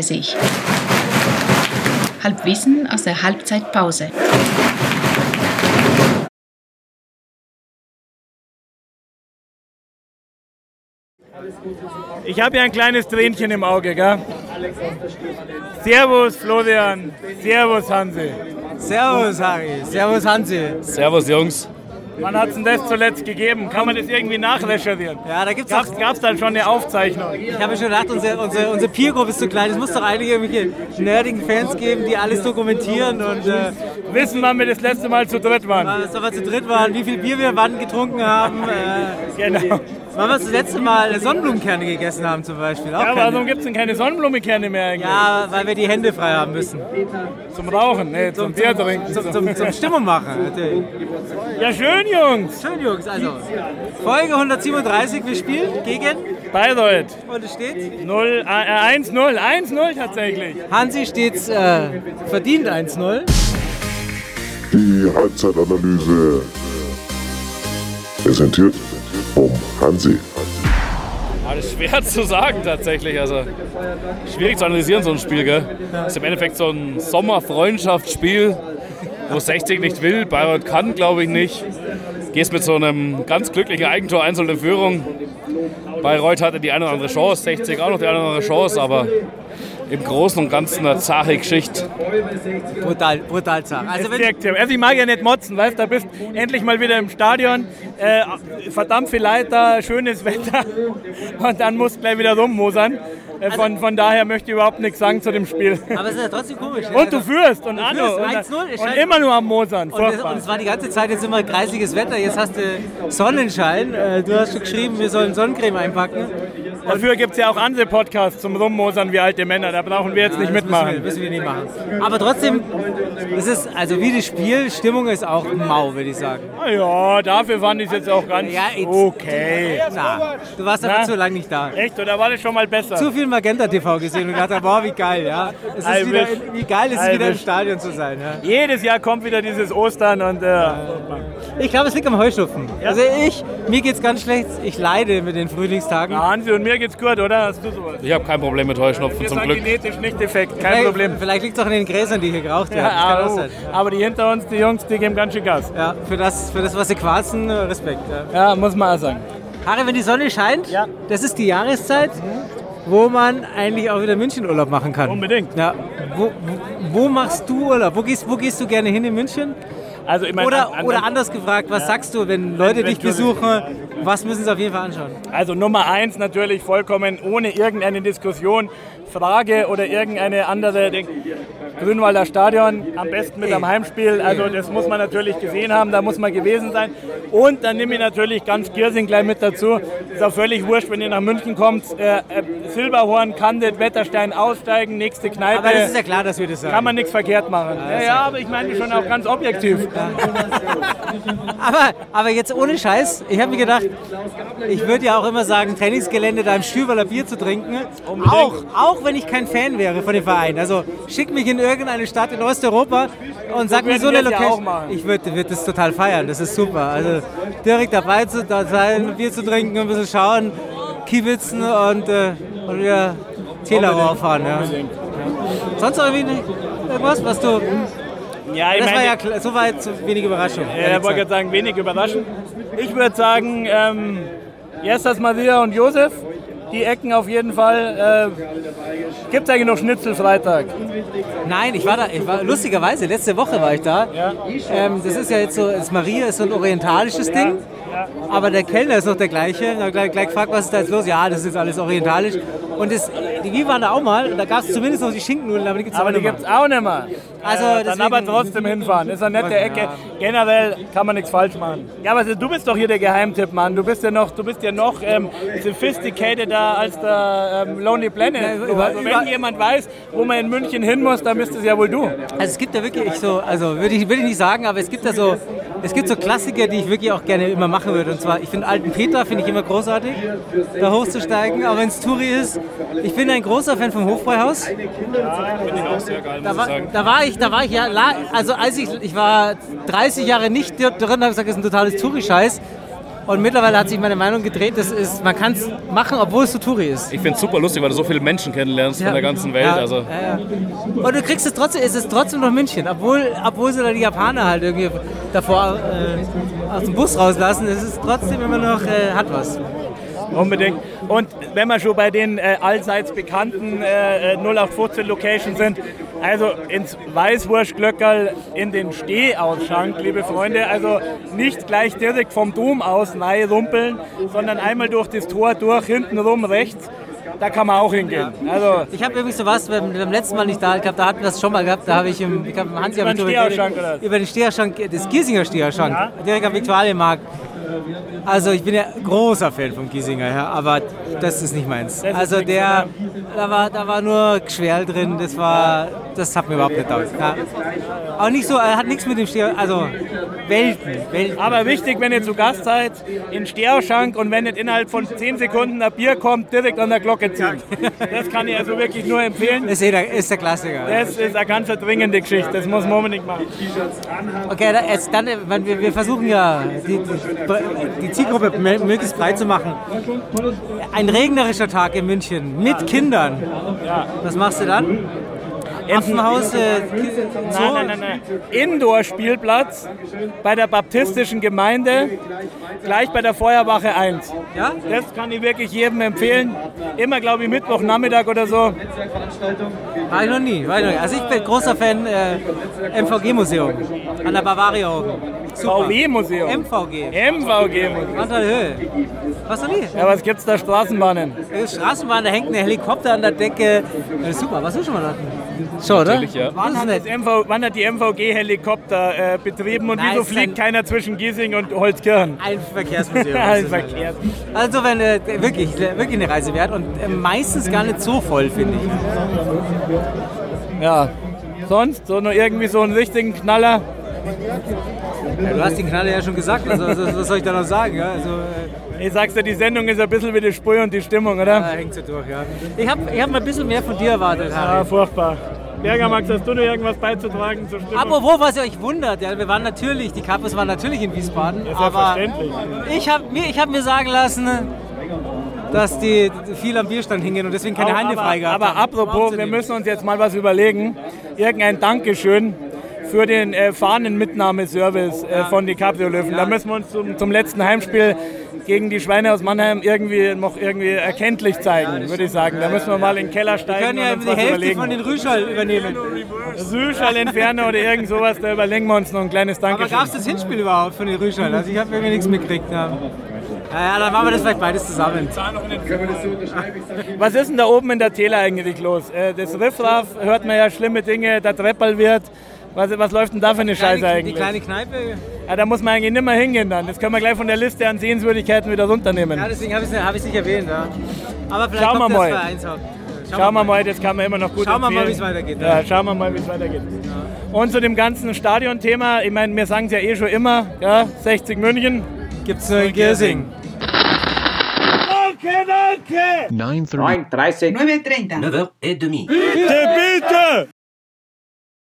What's coming? 9.30 Halbwissen aus der Halbzeitpause. Ich habe ja ein kleines Tränchen im Auge, gell? Servus Florian, Servus Hansi. Servus Harry, Servus Hansi. Servus Jungs. Wann hat es denn das zuletzt gegeben? Kann man das irgendwie nachrecherchieren? Ja, da gibt's Gab's, auch, gab's dann schon eine Aufzeichnung? ich habe schon gedacht, unsere, unsere, unsere Peergruppe ist zu klein. Es muss doch einige irgendwelche nerdigen Fans geben, die alles dokumentieren und äh, Wissen, wann wir das letzte Mal zu dritt waren? was wir zu dritt waren, wie viel Bier wir wann getrunken haben. Äh, Genau. Wann wir das letzte Mal Sonnenblumenkerne gegessen haben zum Beispiel. Auch Ja, keine. warum gibt es denn keine Sonnenblumenkerne mehr eigentlich? ja, weil wir die Hände frei haben müssen. Zum Rauchen, nee, zum, Bier trinken. Zum, zum, zum Stimmung machen. natürlich. Ja, schön, Jungs. Schön, Jungs. Also, Folge 137, wir spielen gegen Bayreuth. und es steht. 0, äh, 1-0, 1-0 tatsächlich. Hansi steht äh, verdient 1-0. Die Halbzeitanalyse präsentiert vom Hansi. Ja, das ist schwer zu sagen tatsächlich. Also schwierig zu analysieren, so ein Spiel. Gell? ist im Endeffekt so ein Sommerfreundschaftsspiel, wo 60 nicht will, Bayreuth kann, glaube ich, nicht. Gehst mit so einem ganz glücklichen Eigentor einzeln in Führung. Bayreuth hatte die eine oder andere Chance, 60 auch noch die eine oder andere Chance, aber im Großen und Ganzen eine zache Geschichte. Brutal, brutal zart. Also wenn. Also ich mag ja nicht motzen, weißt du, da bist endlich mal wieder im Stadion, äh, verdammt viel Leiter, schönes Wetter und dann musst du gleich wieder rummosern. Äh, von, von daher möchte ich überhaupt nichts sagen zu dem Spiel. aber es ist ja trotzdem komisch. Und du führst und und, 1-0, es und scheint- immer nur am Mosern. und, es, und es war die ganze Zeit jetzt immer kreisiges Wetter. Jetzt hast du Sonnenschein. Äh, Du hast schon geschrieben, wir sollen Sonnencreme einpacken. Dafür gibt es ja auch andere Podcasts zum Rummosern wie alte Männer. Da brauchen wir jetzt nicht Das mitmachen. Müssen wir, müssen wir nicht machen. Aber trotzdem, es ist, also wie das Spiel, Stimmung ist auch mau, würde ich sagen. Ah ja, dafür fand ich es jetzt auch ganz Ja, jetzt- okay. Na, du warst einfach Na? zu lange nicht da. Echt, oder war das schon mal besser? Zu viel Magenta TV gesehen und gedacht, boah, wie geil, ja. Es I ist wieder, wish. wie geil ist es wieder im. Stadion zu sein, ja. Jedes Jahr kommt wieder dieses Ostern und äh, Ich glaube, es liegt am Heuschnupfen. Also ich, mir geht's ganz schlecht. Ich leide mit den Frühlingstagen. ja, Hansi und mir geht's gut, oder? Hast du sowas? Ich habe kein Problem mit Heuschnupfen zum Glück. genetisch nicht defekt, kein Vielleicht- Problem. Vielleicht liegt es auch in den Gräsern, die hier geraucht werden. Ja, au. aber die hinter uns, die Jungs, die geben ganz schön Gas. Ja, für das, für das, was sie quarzen, Respekt. Ja. Ja, muss man auch sagen. Harry, wenn die Sonne scheint, Ja. das ist die Jahreszeit, wo man eigentlich auch wieder München-Urlaub machen kann. Unbedingt. Ja. Wo, wo, wo machst du Urlaub? Wo gehst, wo gehst du gerne hin in München? Also ich meine, Oder, an- an- oder anders gefragt, was sagst du, wenn Leute dich besuchen, was müssen sie auf jeden Fall anschauen? Also Nummer eins natürlich vollkommen ohne irgendeine Diskussion, Frage oder irgendeine andere Ding. Grünwalder Stadion, am besten mit einem Heimspiel. Also das muss man natürlich gesehen haben, da muss man gewesen sein. Und dann nehme ich natürlich ganz Giersing gleich mit dazu. Ist auch völlig wurscht, wenn ihr nach München kommt. Äh, äh, Silberhorn, Kandit, Wetterstein aussteigen, nächste Kneipe. Aber das ist ja klar, dass wir das sagen. kann man nichts verkehrt machen. Ja, ja, aber ich meine schon auch ganz objektiv. Aber, aber jetzt ohne Scheiß, ich habe mir gedacht, ich würde ja auch immer sagen, Trainingsgelände da im Stüberler Bier zu trinken. Auch, auch wenn ich kein Fan wäre von dem Verein. Also schick mich in irgendeine Stadt in Osteuropa und sag mir so eine ja Location. ich würde würd das total feiern, das ist super. Also direkt dabei zu sein, Bier zu trinken, ein bisschen schauen, kiebitzen und, äh, und wieder Täler fahren. Ja. Sonst irgendwie nicht- irgendwas, was du. Ja, ich Das war meine, ja klar, so wenig Überraschung. Ja, ich wollte gerade sagen, wenig überraschend. Ich würde sagen, ähm, Jestas Maria und Josef, die Ecken auf jeden Fall. Äh, Gibt es eigentlich noch Schnitzelfreitag? Nein, ich war da, ich war, lustigerweise, letzte Woche war ich da. Ähm, das ist ja jetzt so, das Maria ist so ein orientalisches Ding, aber der Kellner ist noch der gleiche. Da gleich, gleich gefragt, was ist da jetzt los? Ja, das ist alles orientalisch. Und das, die, wir waren da auch mal, da gab es zumindest noch die Schinkennudeln, aber die gibt es auch nicht mehr. auch nicht mehr. Also äh, dann aber trotzdem hinfahren. Ist eine nette. Ecke. Generell kann man nichts falsch machen. Ja, aber du bist doch hier der Geheimtipp, Mann. Du bist ja noch, du bist ja noch ähm, sophisticateder als der ähm, Lonely Planet. Also wenn jemand weiß, wo man in München hin muss, dann bist es ja wohl du. Also es gibt ja wirklich so, also würde ich, würde ich nicht sagen, aber es gibt ja so, es gibt so Klassiker, die ich wirklich auch gerne immer machen würde. Und zwar, ich finde Alten Peter, finde ich immer großartig, da hochzusteigen, auch wenn es Touri ist. Ich bin ein großer Fan vom Hofbräuhaus. Finde ich auch sehr geil, Da ich war, da war ich, da war ich ja, also als ich, ich war 30 Jahre nicht drin, habe gesagt, das ist ein totales Touri-Scheiß. Und mittlerweile hat sich meine Meinung gedreht, das ist, man kann es machen, obwohl es Touri ist. Ich finde es super lustig, weil du so viele Menschen kennenlernst von der ganzen Welt. Ja, Also, ja, ja. Und du kriegst es trotzdem, es ist trotzdem noch München, obwohl, obwohl sie da die Japaner halt irgendwie davor äh, aus dem Bus rauslassen, es ist trotzdem immer noch, äh, hat was. Unbedingt. Und wenn wir schon bei den äh, allseits bekannten äh, äh, 0815 Locations sind, also ins Weißwurstglöckerl in den Stehausschank, liebe Freunde, also nicht gleich direkt vom Dom aus rein rumpeln, sondern einmal durch das Tor durch, hinten rum rechts, da kann man auch hingehen. Also Ich habe übrigens sowas beim, beim letzten Mal nicht da, glaube, da hatten wir das schon mal gehabt, da habe ich im, ich im Hansi Über hab den Steherschank? Über den Steherschank, des Giesinger Steherschank, Ja. direkt am Viktualienmarkt. Also ich bin ja großer Fan von Giesinger, ja, aber das ist nicht meins. Also der, da war, da war nur Geschwerl drin, das war, das hat mir überhaupt nicht taugt. Ja. Auch nicht so, er hat nichts mit dem Steher, also Welten, Welten. Aber wichtig, wenn ihr zu Gast seid, in Steherschank und wenn nicht innerhalb von 10 Sekunden ein Bier kommt, direkt an der Glocke ziehen. Das kann ich also wirklich nur empfehlen. Das ist, eh der, ist der Klassiker. Das ist eine ganz dringende Geschichte, das muss man unbedingt machen. Okay, jetzt dann, wir, wir versuchen ja, die, die, die Zielgruppe mö- möglichst breit zu machen. Ein regnerischer Tag in München mit Kindern. Was machst du dann? Affenhaus, äh? Nein, nein, nein, nein. Indoor-Spielplatz bei der baptistischen Gemeinde, gleich bei der Feuerwache 1. Ja? Das kann ich wirklich jedem empfehlen. Immer, glaube ich, Mittwochnachmittag oder so. War ich noch nie. War ich noch nie. Also ich bin großer Fan äh, MVG-Museum an der Bavaria oben. VW-Museum. MVG. MVG-Museum. Höhe. Was noch nie? Ja, was gibt's da? Straßenbahnen. Äh, Straßenbahn, da hängt ein Helikopter an der Decke. Äh, super, was du schon mal Schon, oder? Ja. Wann hat, MV, wann hat die MVG Helikopter äh, betrieben und Nein, wieso fliegt ein- keiner zwischen Giesing und Holzkirchen? Ein Verkehrsmuseum. Ein Verkehr. Also wenn äh, wirklich, wirklich eine Reise wert und äh, meistens gar nicht so voll, finde ich. Ja. Sonst so nur irgendwie so einen richtigen Knaller. Ja, du hast den Knaller ja schon gesagt, also, also was soll ich da noch sagen? Ja? Also, äh, Ich sag's dir, die Sendung ist ein bisschen wie die Spur und die Stimmung, oder? da hängt so durch, ja. Ich habe ich hab mal ein bisschen mehr von dir erwartet, Ja, Harry. furchtbar. Bergermax, hast du noch irgendwas beizutragen zur Stimmung? Apropos, was ihr euch wundert, ja, wir waren natürlich, die Kapus waren natürlich in Wiesbaden, Ja, aber selbstverständlich. ich habe mir, ich hab mir sagen lassen, dass die viel am Bierstand hingen und deswegen keine aber, frei gehabt aber apropos, wir müssen uns jetzt mal was überlegen. Irgendein Dankeschön für den äh, Fahnenmitnahmeservice äh, von die Cabrio-Löwen. Da müssen wir uns zum, zum letzten Heimspiel gegen die Schweine aus Mannheim irgendwie noch irgendwie erkenntlich zeigen, würde ich sagen. Da müssen wir mal in den Keller Wir steigen können ja die Hälfte überlegen. von den Rüschall übernehmen. Süßschall entfernen oder irgend sowas, da überlegen wir uns noch ein kleines Aber Dankeschön. gab es das Hinspiel überhaupt von den Rüschall? Also ich habe irgendwie nichts mitgekriegt. Ja. Ja, ja, dann machen wir das vielleicht beides zusammen. Was ist denn da oben in der Täler eigentlich los? Äh, das Riffraff hört man ja schlimme Dinge, der Treppel wird. Was, was läuft denn da für eine Scheiße Kleine, die eigentlich? kleine Kneipe. Ja, da muss man eigentlich nicht mehr hingehen dann. Das können wir gleich von der Liste an Sehenswürdigkeiten wieder runternehmen. Ja, deswegen habe ich es hab nicht erwähnt. Ja. Aber vielleicht Schauen wir mal. das Vereinshaupt. Schauen wir mal, das kann man immer noch gut Schauen wir mal, wie es weitergeht, Ja, ja. schauen wir mal, wie es weitergeht. Und zu dem ganzen Stadionthema, ich meine, wir sagen es ja eh schon immer, ja, 60 München. Gibt es nur in Giersing. Danke, danke! 9.30. 9.30. 9.30. 9h30. Bitte, bitte!